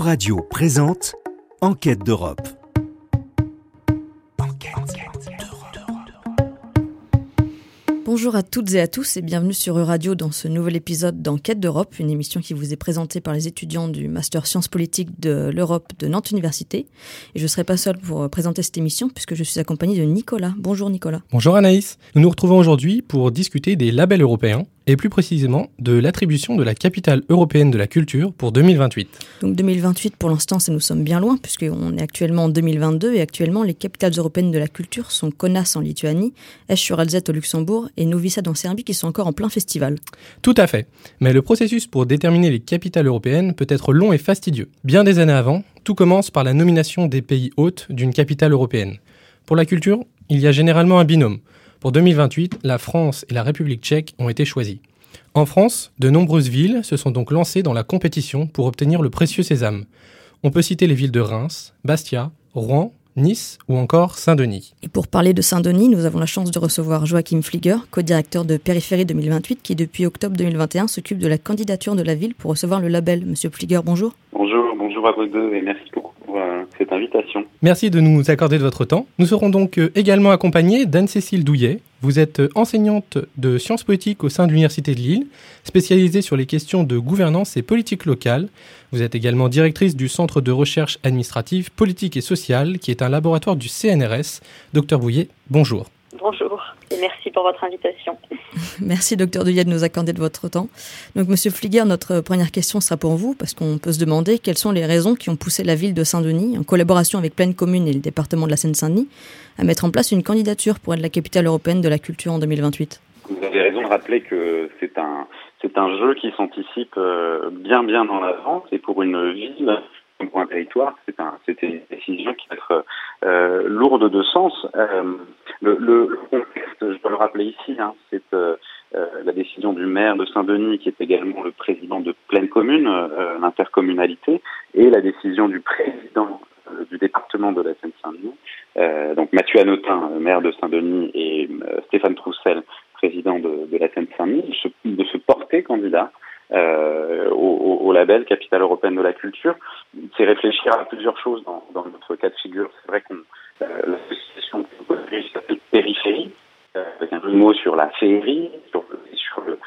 Euradio présente Enquête d'Europe. Bonjour à toutes et à tous et bienvenue sur Euradio dans ce nouvel épisode d'Enquête d'Europe, une émission qui vous est présentée par les étudiants du Master Sciences Politiques de l'Europe de Nantes Université. Et je ne serai pas seule pour présenter cette émission puisque je suis accompagnée de Nicolas. Bonjour Nicolas. Bonjour Anaïs. Nous nous retrouvons aujourd'hui pour discuter des labels européens et plus précisément de l'attribution de la capitale européenne de la culture pour 2028. Donc 2028 pour l'instant, ça nous sommes bien loin puisqu'on est actuellement en 2022 et actuellement les capitales européennes de la culture sont Kaunas en Lituanie, Esch sur Alzette au Luxembourg et Novi Sad en Serbie qui sont encore en plein festival. Tout à fait. Mais le processus pour déterminer les capitales européennes peut être long et fastidieux. Bien des années avant, tout commence par la nomination des pays hôtes d'une capitale européenne. Pour la culture, il y a généralement un binôme. Pour 2028, la France et la République tchèque ont été choisies. En France, de nombreuses villes se sont donc lancées dans la compétition pour obtenir le précieux sésame. On peut citer les villes de Reims, Bastia, Rouen, Nice ou encore Saint-Denis. Et pour parler de Saint-Denis, nous avons la chance de recevoir Joachim Flieger, co-directeur de Périphérie 2028, qui depuis octobre 2021 s'occupe de la candidature de la ville pour recevoir le label. Monsieur Flieger, bonjour. Bonjour, bonjour à vous deux et merci beaucoup pour euh, cette invitation. Merci de nous accorder de votre temps. Nous serons donc euh, également accompagnés d'Anne-Cécile Douillet. Vous êtes euh, enseignante de sciences politiques au sein de l'Université de Lille, spécialisée sur les questions de gouvernance et politique locale. Vous êtes également directrice du Centre de recherche administrative, politique et sociale, qui est un laboratoire du CNRS. Docteur Bouillet, bonjour. Bonjour pour votre invitation. merci docteur Douillet de nous accorder de votre temps. Donc monsieur Fliguer, notre première question sera pour vous parce qu'on peut se demander quelles sont les raisons qui ont poussé la ville de Saint-Denis, en collaboration avec Pleine Commune et le département de la Seine-Saint-Denis, à mettre en place une candidature pour être la capitale européenne de la culture en 2028. Vous avez raison de rappeler que c'est un c'est un jeu qui s'anticipe euh, bien bien en avance et pour une ville pour un territoire, c'était une décision qui va être euh, lourde de sens. Euh, le, le, contexte, je dois le rappeler ici, hein, c'est euh, euh, la décision du maire de Saint-Denis, qui est également le président de pleine commune, euh, l'intercommunalité, et la décision du président du département de la Seine-Saint-Denis, donc Mathieu Anotin, maire de Saint-Denis, et Stéphane Troussel, président de, de la Seine-Saint-Denis, de se porter candidat euh, au, label Capitale européenne de la culture. C'est réfléchir à plusieurs choses dans, notre cas de figure. C'est vrai qu'on euh, l'association s'appelle Périphérie, euh, avec un mots sur la féerie, sur, le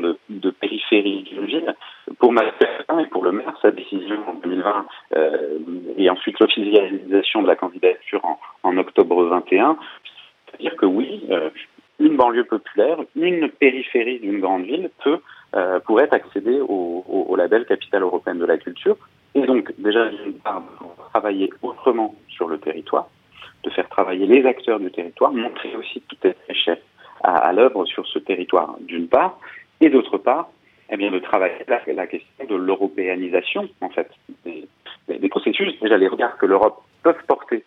de, de périphérie d'une ville. Pour Macron et pour le maire, sa décision en 2020 euh, et ensuite l'officialisation de la candidature en, en octobre 21, c'est-à-dire que oui, une banlieue populaire, une périphérie d'une grande ville peut euh, pourrait accéder au, au, au, label Capitale européenne de la culture. Et donc, déjà, d'une part, travailler autrement sur le territoire, de faire travailler les acteurs du territoire, montrer aussi toute cette richesse à, à l'œuvre sur ce territoire, d'une part, et d'autre part, eh bien, de travailler la, la question de l'européanisation, en fait, des, des, processus, déjà les regards que l'Europe peut porter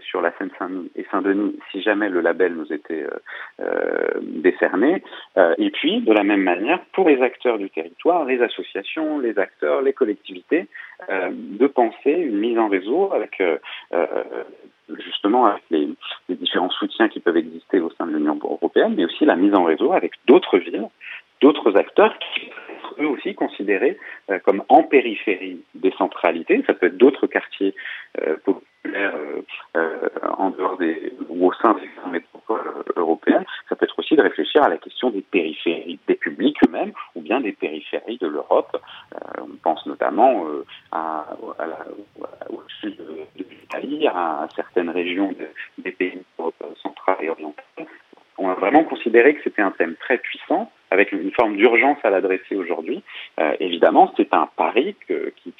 sur la Seine-Saint-Denis si jamais le label nous était euh, euh, décerné. et puis, de la même manière, pour les acteurs du territoire, les associations, les acteurs, les collectivités, de penser une mise en réseau avec justement avec les, différents soutiens qui peuvent exister au sein de l'Union européenne, mais aussi la mise en réseau avec d'autres villes, d'autres acteurs qui eux aussi considérés euh, comme en périphérie des centralités. Ça peut être d'autres quartiers euh, euh, des ou au sein des métropoles européennes. Ça peut être aussi de réfléchir à la question des périphéries des publics eux-mêmes ou bien des périphéries de l'Europe. on pense notamment la, au sud de, l'Italie, à certaines régions de, des pays d'Europe centrale et orientale. On a vraiment considéré que c'était un thème très puissant avec une forme d'urgence à l'adresser aujourd'hui. Euh, évidemment, c'est un pari qui,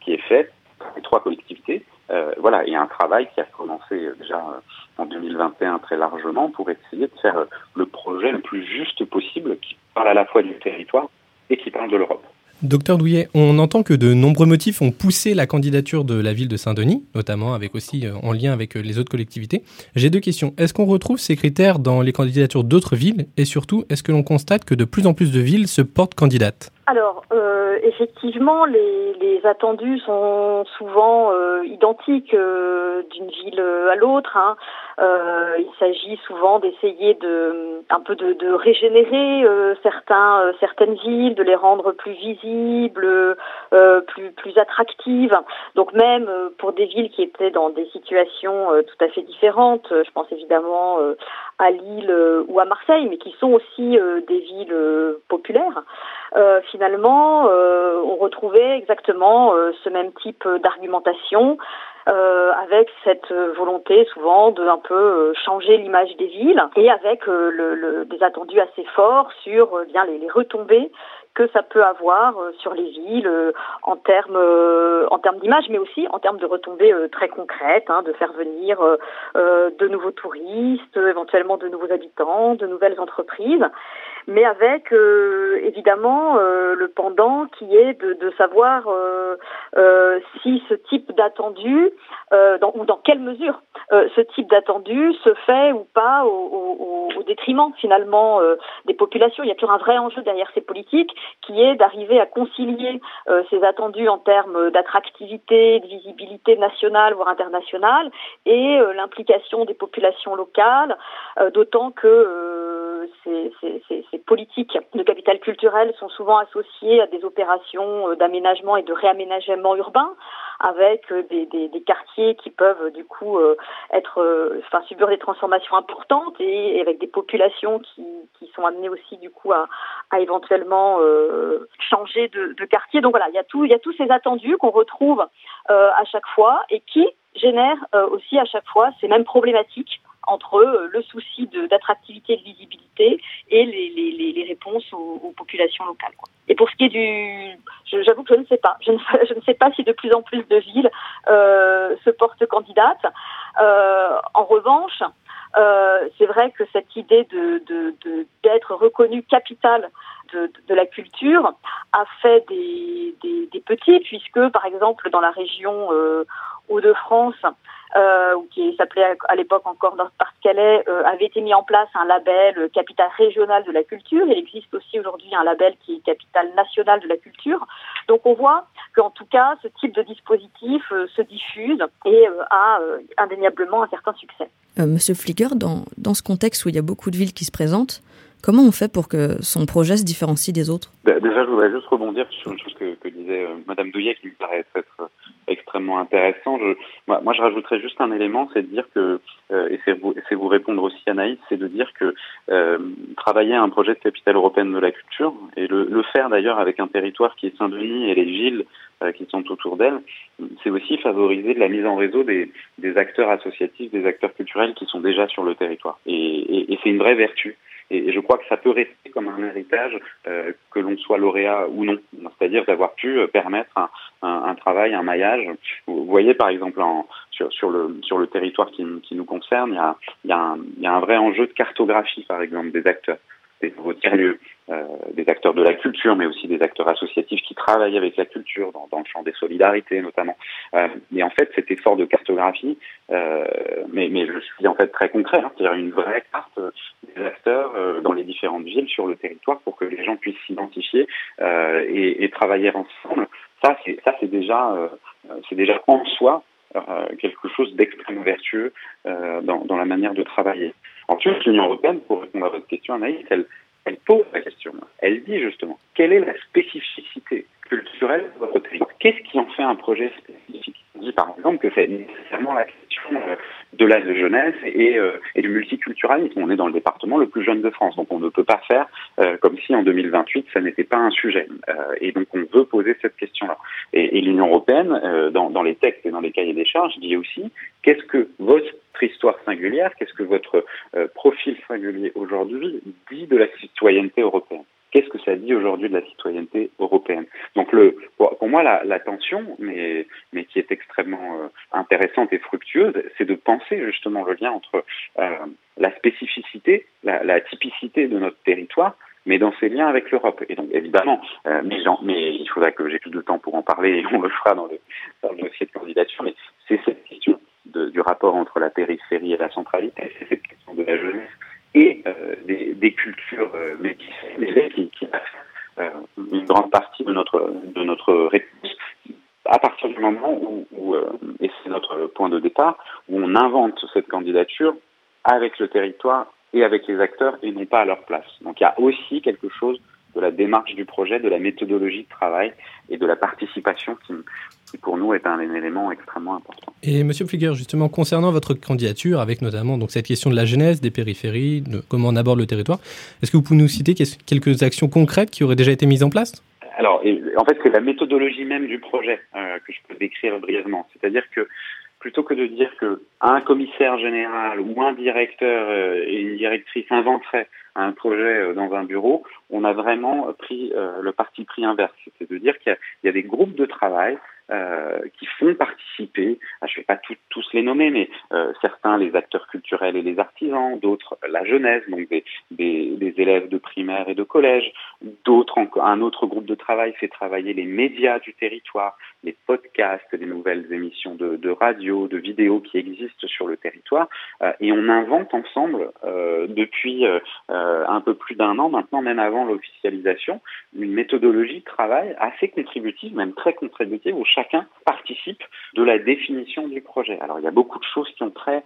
qui, est fait par les trois collectivités. Euh, voilà, il y a un travail qui a commencé déjà en 2021 très largement pour essayer de faire le projet le plus juste possible qui parle à la fois du territoire et qui parle de l'Europe. Docteur Douillet, on entend que de nombreux motifs ont poussé la candidature de la ville de Saint-Denis, notamment avec aussi en lien avec les autres collectivités. J'ai deux questions. Est-ce qu'on retrouve ces critères dans les candidatures d'autres villes? Et surtout, est-ce que l'on constate que de plus en plus de villes se portent candidates? Alors, euh, effectivement, les, attendus sont souvent euh, identiques euh, d'une ville à l'autre. Hein. Il s'agit souvent d'essayer de un peu de, de régénérer certains certaines villes, de les rendre plus visibles, plus plus attractive. Donc même pour des villes qui étaient dans des situations tout à fait différentes, je pense évidemment à Lille ou à Marseille, mais qui sont aussi des villes populaires. finalement, on retrouvait exactement ce même type d'argumentation euh, avec cette volonté souvent de un peu euh, changer l'image des villes et avec euh, le, le, des attendus assez forts sur euh, bien les, retombées que ça peut avoir sur les villes en termes en termes d'image, mais aussi en termes de retombées très concrètes, hein, de faire venir de nouveaux touristes, éventuellement de nouveaux habitants, de nouvelles entreprises mais avec euh, évidemment euh, le pendant qui est de, de savoir euh, si ce type d'attendu, dans, ou dans quelle mesure ce type d'attendu se fait ou pas au, au, au détriment finalement des populations. Il y a toujours un vrai enjeu derrière ces politiques qui est d'arriver à concilier ces attendus en termes d'attractivité, de visibilité nationale voire internationale et l'implication des populations locales, d'autant que ces, ces, ces politiques de capital culturel sont souvent associées à des opérations euh, d'aménagement et de réaménagement urbain, avec euh, des, quartiers qui peuvent du coup euh, être, subir des transformations importantes et, avec des populations qui, sont amenées aussi du coup à, éventuellement changer de, quartier. Donc voilà, il y a tous ces attendus qu'on retrouve à chaque fois et qui génèrent aussi à chaque fois ces mêmes problématiques entre euh, le souci d'attractivité et de visibilité et les, réponses aux, populations locales. Et pour ce qui est du, j'avoue que je ne sais pas. Je ne, je ne, sais pas si de plus en plus de villes euh, se portent candidates. Euh, en revanche, c'est vrai que cette idée d'être reconnue capitale de, la culture a fait des, des, des, petits, puisque par exemple dans la région Hauts-de-France, euh, qui s'appelait à l'époque encore Nord-Pas-de-Calais, euh, avait été mis en place un label euh, capitale régionale de la culture. Il existe aussi aujourd'hui un label qui est capitale nationale de la culture. Donc on voit qu'en tout cas, ce type de dispositif euh, se diffuse et a indéniablement un certain succès. Monsieur Flicker, dans, dans ce contexte où il y a beaucoup de villes qui se présentent, Comment on fait pour que son projet se différencie des autres? Déjà, je voudrais juste rebondir sur une chose que, disait euh, Madame Douillet qui me paraît être euh, extrêmement intéressant. Moi, je rajouterais juste un élément, c'est de dire que, euh, et c'est vous, vous répondre aussi Anaïs, c'est de dire que travailler à un projet de capitale européenne de la culture, et le, faire d'ailleurs avec un territoire qui est Saint-Denis et les villes qui sont autour d'elle, c'est aussi favoriser la mise en réseau des, acteurs associatifs, des acteurs culturels qui sont déjà sur le territoire. Et c'est une vraie vertu. Et je crois que ça peut rester comme un héritage, euh, que l'on soit lauréat ou non. C'est-à-dire d'avoir pu euh, permettre un, un, un, travail, un maillage. Vous voyez par exemple en, sur, sur, le, sur le territoire qui, qui nous concerne, il y, a, il, y a un, il y a un vrai enjeu de cartographie par exemple des acteurs des nouveaux tiers-lieux, des acteurs de la culture, mais aussi des acteurs associatifs qui travaillent avec la culture, dans, dans le champ des solidarités notamment. Euh, et en fait, cet effort de cartographie, euh, mais, mais je suis en fait très concret, hein, c'est-à-dire une vraie carte des acteurs euh, dans les différentes villes sur le territoire pour que les gens puissent s'identifier euh, et, et, travailler ensemble. Ça, c'est ça, c'est déjà, euh, c'est déjà en soi quelque chose d'extrêmement vertueux dans, dans la manière de travailler. Ensuite, l'Union européenne, pour répondre à votre question, Anaïs, elle pose la question. Elle dit justement quelle est la spécificité culturelle de votre territoire Qu'est-ce qui en fait un projet spécifique? On dit par exemple que c'est nécessairement la question de la jeunesse et, euh, et, du multiculturalisme. On est dans le département le plus jeune de France, donc on ne peut pas faire euh, comme si en 2028 ça n'était pas un sujet. Euh, et donc on veut poser cette question-là. Et, et l'Union européenne, euh, dans, dans, les textes et dans les cahiers des charges, dit aussi qu'est-ce que votre histoire singulière, qu'est-ce que votre euh, profil singulier aujourd'hui dit de la citoyenneté européenne? Qu'est-ce que ça dit aujourd'hui de la citoyenneté européenne Donc le, pour, moi, la, tension, mais, qui est extrêmement euh, intéressante et fructueuse, c'est de penser justement le lien entre euh, la spécificité, la, typicité de notre territoire, mais dans ses liens avec l'Europe. Et donc évidemment, euh, mais, il faudra que j'ai plus de temps pour en parler et on le fera dans le, dans le dossier de candidature, mais c'est cette question du rapport entre la périphérie et la centralité, c'est cette question de la jeunesse et euh, des, des, cultures euh, métissées qui, qui euh, une grande partie de notre de notre réponse à partir du moment où, où et c'est notre point de départ où on invente cette candidature avec le territoire et avec les acteurs et non pas à leur place. Donc il y a aussi quelque chose de la démarche du projet, de la méthodologie de travail et de la participation qui, pour nous est un, élément extrêmement important. Et Monsieur Flieger, justement, concernant votre candidature, avec notamment donc cette question de la genèse des périphéries, de comment on aborde le territoire, est-ce que vous pouvez nous citer quelques actions concrètes qui auraient déjà été mises en place? Alors, en fait, c'est la méthodologie même du projet euh, que je peux décrire brièvement. C'est-à-dire que plutôt que de dire que un commissaire général ou un directeur euh, et une directrice inventeraient un projet euh, dans un bureau, on a vraiment pris le parti pris inverse. C'est de dire qu'il y, a des groupes de travail euh, qui font participer, ah, je ne vais pas tous les nommer, mais euh, certains les acteurs culturels et les artisans, d'autres la jeunesse, donc des, élèves de primaire et de collège, d'autres, un autre groupe de travail fait travailler les médias du territoire, les podcasts, les nouvelles émissions de, de radio, de vidéos qui existent sur le territoire, euh, et on invente ensemble depuis un peu plus d'un an maintenant, même avant l'officialisation, une méthodologie de travail assez contributive, même très contributive, où chacun participe de la définition du projet. Alors il y a beaucoup de choses qui ont trait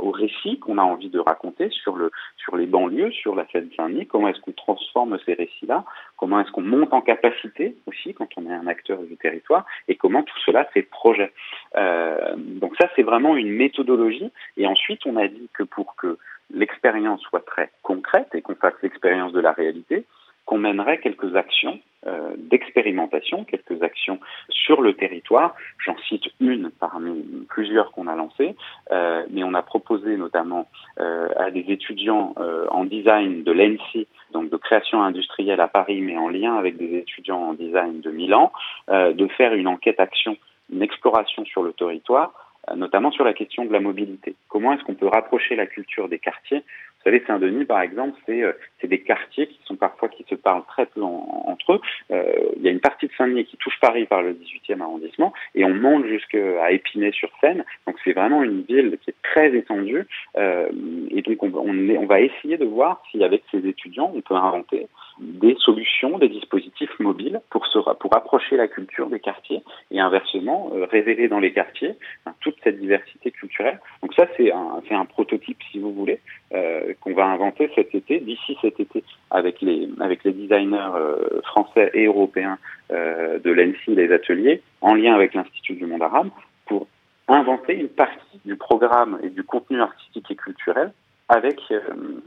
au récit qu'on a envie de raconter sur, le, sur les banlieues, sur la Seine-Saint-Denis, comment est-ce qu'on transforme ces récits-là, comment est-ce qu'on monte en capacité aussi quand on est un acteur du territoire, et comment tout cela fait projet? Euh, donc ça c'est vraiment une méthodologie, et ensuite on a dit que pour que l'expérience soit très concrète et qu'on fasse l'expérience de la réalité, qu'on mènerait quelques actions euh, d'expérimentation, quelques actions sur le territoire. J'en cite une parmi plusieurs qu'on a lancées, euh, mais on a proposé notamment euh, à des étudiants en design de l'ENSI, donc de création industrielle à Paris, mais en lien avec des étudiants en design de Milan, de faire une enquête action, une exploration sur le territoire notamment sur la question de la mobilité. Comment est-ce qu'on peut rapprocher la culture des quartiers vous savez, Saint-Denis, par exemple, euh, c'est des quartiers qui sont parfois qui se parlent très peu entre eux. Euh, il y a une partie de Saint-Denis qui touche Paris par le 18e arrondissement et on monte jusqu'à Épinay-sur-Seine. Donc c'est vraiment une ville qui est très étendue euh, et donc on, on, on va essayer de voir si avec ces étudiants on peut inventer des solutions, des dispositifs mobiles pour se, pour approcher la culture des quartiers et inversement euh, révéler dans les quartiers hein, toute cette diversité culturelle. Donc ça c'est un, un prototype si vous voulez euh, qu'on va inventer cet été, d'ici cet été, avec les avec les designers euh, français et européens euh, de l'ENSI, les ateliers, en lien avec l'Institut du monde arabe, pour inventer une partie du programme et du contenu artistique et culturel avec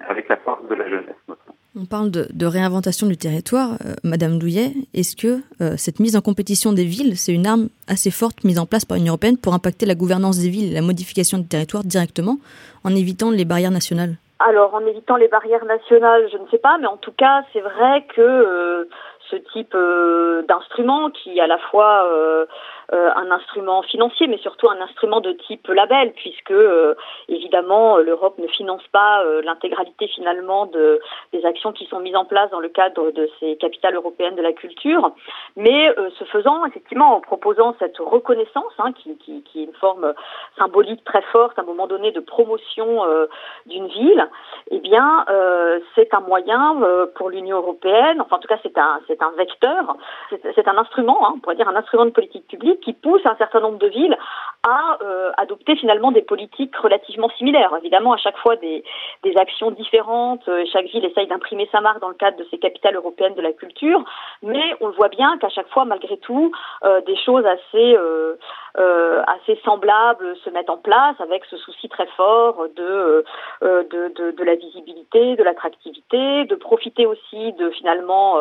avec la force de la jeunesse. On parle de, réinventation du territoire. Madame Douillet, est-ce que cette mise en compétition des villes, c'est une arme assez forte mise en place par l'Union européenne pour impacter la gouvernance des villes la modification du territoire directement en évitant les barrières nationales? Alors, en évitant les barrières nationales, je ne sais pas, mais en tout cas, c'est vrai que euh, ce type euh, d'instrument, qui à la fois euh, euh, un instrument financier, mais surtout un instrument de type label, puisque euh, évidemment l'Europe ne finance pas euh, l'intégralité finalement de, des actions qui sont mises en place dans le cadre de ces capitales européennes de la culture. Mais ce faisant, effectivement, en proposant cette reconnaissance, hein, qui, qui, qui, est une forme symbolique très forte à un moment donné de promotion d'une ville, eh bien, c'est un moyen pour l'Union européenne, enfin en tout cas c'est un, un vecteur, c'est, un instrument, hein, on pourrait dire un instrument de politique publique qui pousse un certain nombre de villes à euh, adopter finalement des politiques relativement similaires. Évidemment, à chaque fois des, des actions différentes, euh, chaque ville essaye d'imprimer sa marque dans le cadre de ses capitales européennes de la culture, mais on le voit bien qu'à chaque fois, malgré tout, euh, des choses assez, assez semblables se mettent en place avec ce souci très fort de, de, de, de, la visibilité, de l'attractivité, de profiter aussi de finalement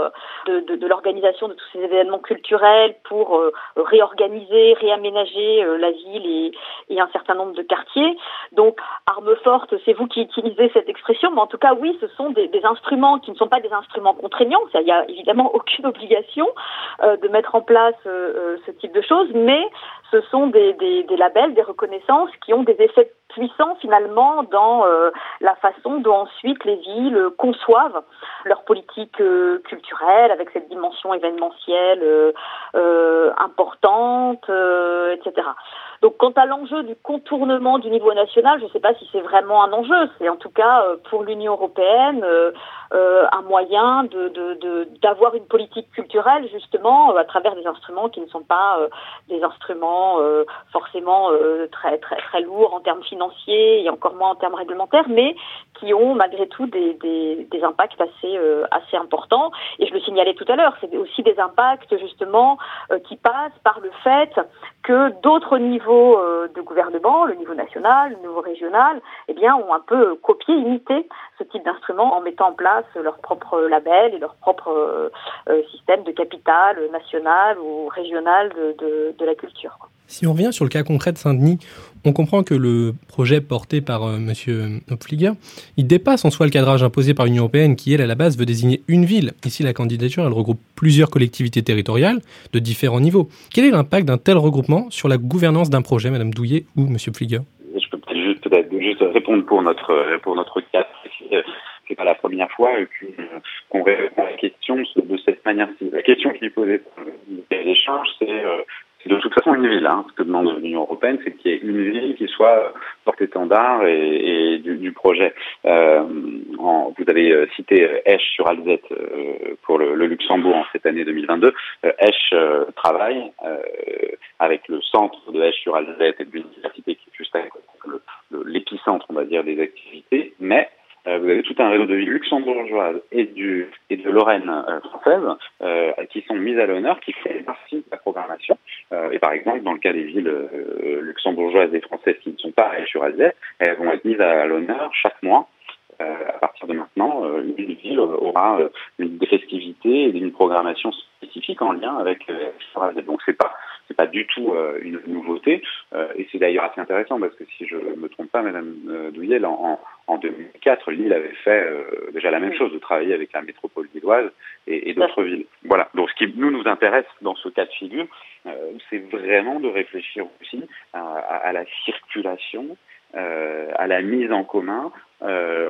de, de, de l'organisation de tous ces événements culturels pour réorganiser organiser, réaménager euh, la ville et, et, un certain nombre de quartiers. Donc, arme forte, c'est vous qui utilisez cette expression, mais en tout cas, oui, ce sont des, des instruments qui ne sont pas des instruments contraignants. Il n'y a évidemment aucune obligation euh, de mettre en place euh, ce type de choses, mais ce sont des, labels, des reconnaissances qui ont des effets puissants finalement dans la façon dont ensuite les villes conçoivent leur politique culturelle avec cette dimension événementielle importante euh, etc. Donc quant à l'enjeu du contournement du niveau national, je ne sais pas si c'est vraiment un enjeu. C'est en tout cas euh, pour l'Union européenne euh, un moyen de, d'avoir une politique culturelle justement à travers des instruments qui ne sont pas des instruments forcément très très très lourds en termes financiers et encore moins en termes réglementaires, mais qui ont malgré tout des, impacts assez, euh, assez importants. Et je le signalais tout à l'heure, c'est aussi des impacts justement euh, qui passent par le fait que d'autres niveaux euh, de gouvernement, le niveau national, le niveau régional, eh bien, ont un peu copié, imité ce type d'instrument en mettant en place leur propre label et leur propre système de capital national ou régional de la culture. Si on revient sur le cas concret de Saint-Denis, on comprend que le projet porté par euh, M. Hopfliger, il dépasse en soi le cadrage imposé par l'Union européenne qui, elle, à la base, veut désigner une ville. Ici, la candidature, elle regroupe plusieurs collectivités territoriales de différents niveaux. Quel est l'impact d'un tel regroupement sur la gouvernance d'un projet, Mme Douillet ou M. Pfliger Je peux peut-être juste, répondre pour notre, pour notre cas. C'est pas la première fois qu'on répond à la question de cette manière-ci. La question qui est posée par l'échange, c'est euh, c'est de toute façon une ville. Hein. Ce que demande l'Union européenne, c'est qu'il y ait une ville qui soit porte-étendard et, du, projet. Euh, vous avez euh, cité euh, Esch sur Alzette euh, pour le, Luxembourg en cette année 2022. Euh, Esch travaille avec le centre de Esch sur Alzette et de l'université qui est juste à l'épicentre, on va dire, des activités, mais vous avez tout un réseau de villes luxembourgeoises et, du, et de Lorraine française qui sont mises à l'honneur, qui font partie de la programmation. Et par exemple, dans le cas des villes luxembourgeoises et françaises qui ne sont pas sur Alzette, elles vont être mises à l'honneur chaque mois à partir de maintenant, une ville aura des festivités et une programmation spécifique en lien avec euh, Donc c'est pas c'est pas du tout euh, une nouveauté et c'est d'ailleurs assez intéressant parce que si je me trompe pas, Madame Douillet, en, en 2004, Lille avait fait déjà la même chose, de travailler avec la métropole lilloise et, et d'autres villes. Voilà. Donc ce qui nous nous intéresse dans ce cas de figure, c'est vraiment de réfléchir aussi à, à, à la circulation euh, à la mise en commun euh,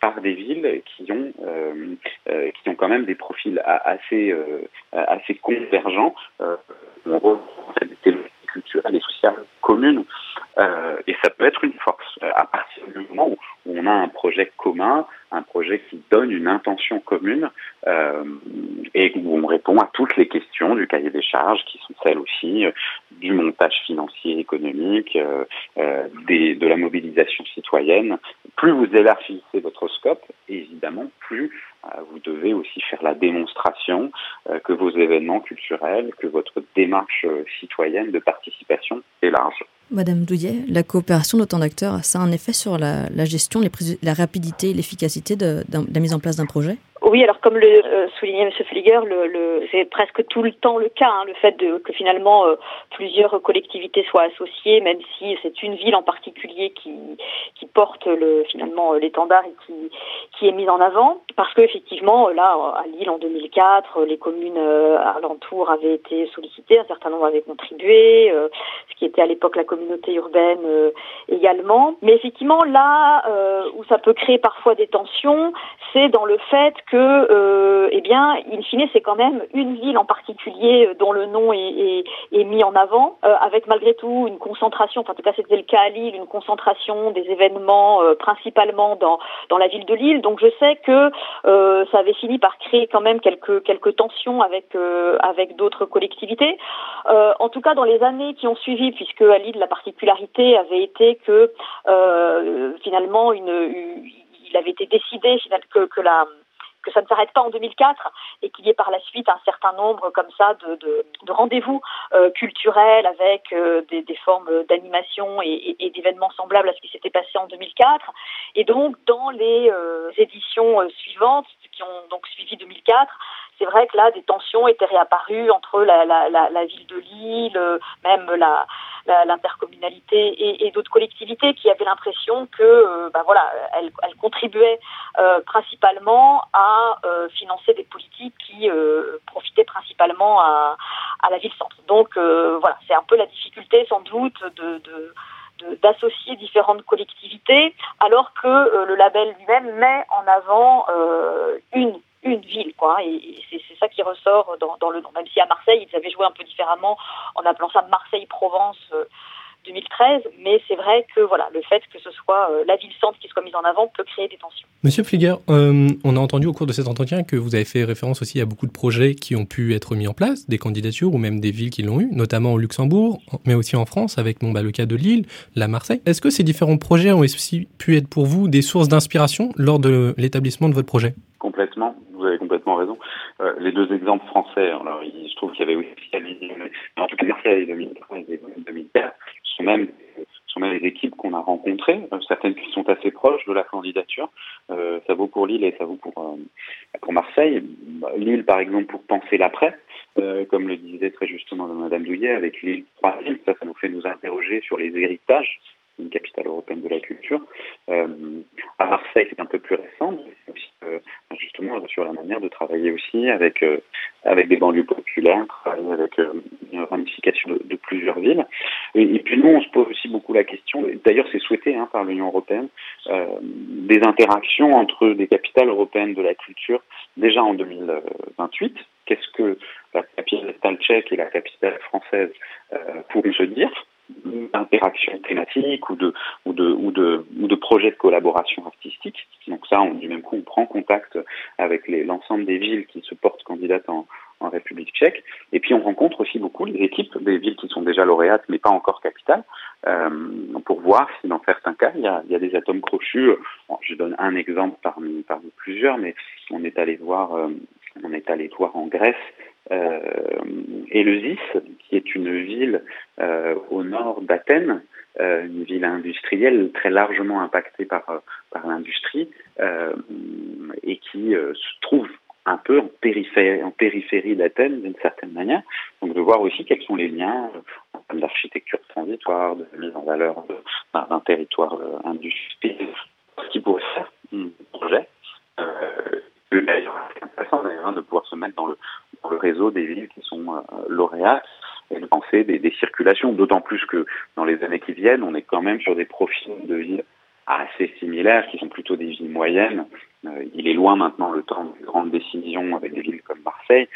par des villes qui ont euh, euh qui ont quand même des profils assez euh, assez convergents. On retrouve des culturelles et sociales communes et ça peut être une force à partir du moment où on a un projet commun, un projet qui donne une intention commune euh, et où on répond à toutes les questions du cahier des charges, qui sont celles aussi euh, du montage financier économique, euh, euh, de la mobilisation citoyenne. Plus vous élargissez votre scope, évidemment, plus euh, vous devez aussi faire la démonstration euh, que vos événements culturels, que votre démarche citoyenne de participation est large. Madame Douillet, la coopération d'autant d'acteurs, ça a un effet sur la, gestion, la rapidité et l'efficacité de la mise en place d'un projet? Oui, alors comme le euh, soulignait M. Flieger, le, c'est presque tout le temps le cas, hein, le fait de, que finalement euh, plusieurs collectivités soient associées, même si c'est une ville en particulier qui, porte le, finalement euh, l'étendard et qui, est mise en avant, parce que effectivement là à Lille en 2004, les communes alentours avaient été sollicitées, un certain nombre avaient contribué, ce qui était à l'époque la communauté urbaine également, mais effectivement là où ça peut créer parfois des tensions, c'est dans le fait que que, euh, eh bien, in fine, c'est quand même une ville en particulier euh, dont le nom est, est, est mis en avant, euh, avec malgré tout une concentration, enfin, en tout cas c'était le cas à Lille, une concentration des événements euh, principalement dans, dans la ville de Lille. Donc je sais que euh, ça avait fini par créer quand même quelques, quelques tensions avec, euh, avec d'autres collectivités. en tout cas, dans les années qui ont suivi, puisque à Lille, la particularité avait été que finalement, une, il avait été décidé que, que la que ça ne s'arrête pas en 2004 et qu'il y ait par la suite un certain nombre comme ça de, de, de rendez-vous euh, culturels avec euh, des, formes d'animation et, d'événements semblables à ce qui s'était passé en 2004. Et donc dans les euh, éditions suivantes qui ont donc suivi 2004, c'est vrai que là, des tensions étaient réapparues entre la, ville de Lille, même la, l'intercommunalité et, d'autres collectivités qui avaient l'impression que, euh, ben voilà, elles, contribuaient euh, principalement à euh, financer des politiques qui euh, profitaient principalement à, la ville-centre. Donc euh, voilà, c'est un peu la difficulté sans doute de, d'associer différentes collectivités, alors que euh, le label lui-même met en avant euh, ville, quoi. Et, c'est ça qui ressort dans, le nom. Même si à Marseille, ils avaient joué un peu différemment en appelant ça Marseille-Provence. Euh, 2013, mais c'est vrai que voilà, le fait que ce soit la ville-centre qui soit mise en avant peut créer des tensions. Monsieur Flieger, on a entendu au cours de cet entretien que vous avez fait référence aussi à beaucoup de projets qui ont pu être mis en place, des candidatures ou même des villes qui l'ont eu, notamment au Luxembourg, mais aussi en France avec bah, le cas de Lille, la Marseille. Est-ce que ces différents projets ont aussi pu être pour vous des sources d'inspiration lors de l'établissement de votre projet Complètement, vous avez complètement raison. Euh, les deux exemples français, alors je trouve qu'il y avait aussi en tout cas Marseille 2013 et 2004, sont même sont même les équipes qu'on a rencontrées, euh, certaines qui sont assez proches de la candidature. Euh, ça vaut pour Lille et ça vaut pour pour Marseille. Lille, par exemple, pour penser l'après, comme le disait très justement Madame Douillet, avec Lille 3 ça, ça nous fait nous interroger sur les héritages une capitale européenne de la culture. Euh, à Marseille, c'est un peu plus récent, euh, justement sur la manière de travailler aussi avec euh, avec des banlieues populaires, travailler avec une ramification de, plusieurs villes. Et, puis nous, on se pose aussi beaucoup la question, d'ailleurs c'est souhaité hein, par l'Union européenne, des interactions entre des capitales européennes de la culture déjà en 2028. Qu'est-ce que la capitale tchèque et la capitale française pourront se dire? D'interaction thématique ou de, ou, de, ou, de, ou de projets de collaboration artistique. Donc ça, on, du même coup, on prend contact avec l'ensemble des villes qui se portent candidates en, en République tchèque. Et puis on rencontre aussi beaucoup les équipes des villes qui sont déjà lauréates mais pas encore capitales euh, pour voir si dans certains cas il y a, il y a des atomes crochus. Je donne un exemple parmi, parmi plusieurs, mais on est allé voir, euh, on est allé voir en Grèce Éleusis, qui est une ville euh, au nord d'Athènes, euh, une ville industrielle très largement impactée par, euh, par l'industrie euh, et qui se trouve un peu en périphérie, en périphérie d'Athènes d'une certaine manière. Donc de voir aussi quels sont les liens en termes d'architecture transitoire, de mise en valeur d'un territoire industriel, ce qui pourrait faire un projet. Euh, d'ailleurs, c'est intéressant d'ailleurs de pouvoir se mettre dans le, dans le des villes qui sont euh, lauréates et de penser des, des circulations, d'autant plus que dans les années qui viennent, on est quand même sur des profils de villes assez similaires, qui sont plutôt des villes moyennes. Euh, il est loin maintenant le temps de grandes décisions avec des villes comme Marseille,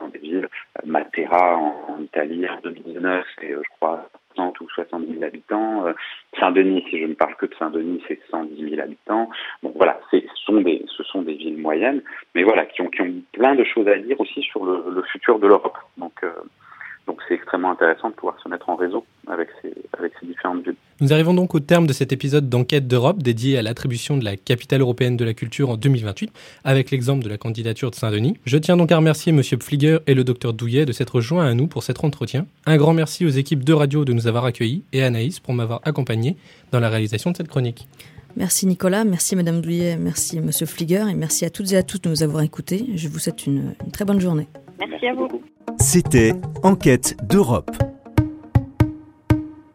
dans des villes, euh, Matera en, Italie en 2019, c'est je crois 60 ou 70 000 habitants. Euh, Saint-Denis, si je ne parle que de Saint-Denis, c'est 110 000 habitants. Donc voilà, ce sont des, ce sont des villes moyennes, mais voilà, qui ont plein de choses à dire aussi sur le, futur de l'Europe. Donc euh, donc c'est extrêmement intéressant de pouvoir se mettre en réseau avec ces, avec ces différentes villes. Nous arrivons donc au terme de cet épisode d'Enquête d'Europe dédié à l'attribution de la capitale européenne de la culture en 2028, avec l'exemple de la candidature de Saint-Denis. Je tiens donc à remercier M. Pfliger et le Dr Douillet de s'être joints à nous pour cet entretien. Un grand merci aux équipes de radio de nous avoir accueillis et à Anaïs pour m'avoir accompagné dans la réalisation de cette chronique. Merci Nicolas, merci Madame Douillet, merci Monsieur Flieger et merci à toutes et à tous de nous avoir écoutés. Je vous souhaite une, une très bonne journée. Merci à vous. C'était Enquête d'Europe.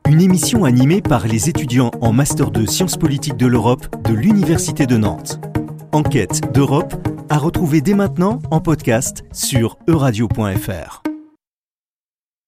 Une émission animée par les étudiants en Master de Sciences politiques de l'Europe de l'Université de Nantes. Enquête d'Europe à retrouver dès maintenant en podcast sur euradio.fr.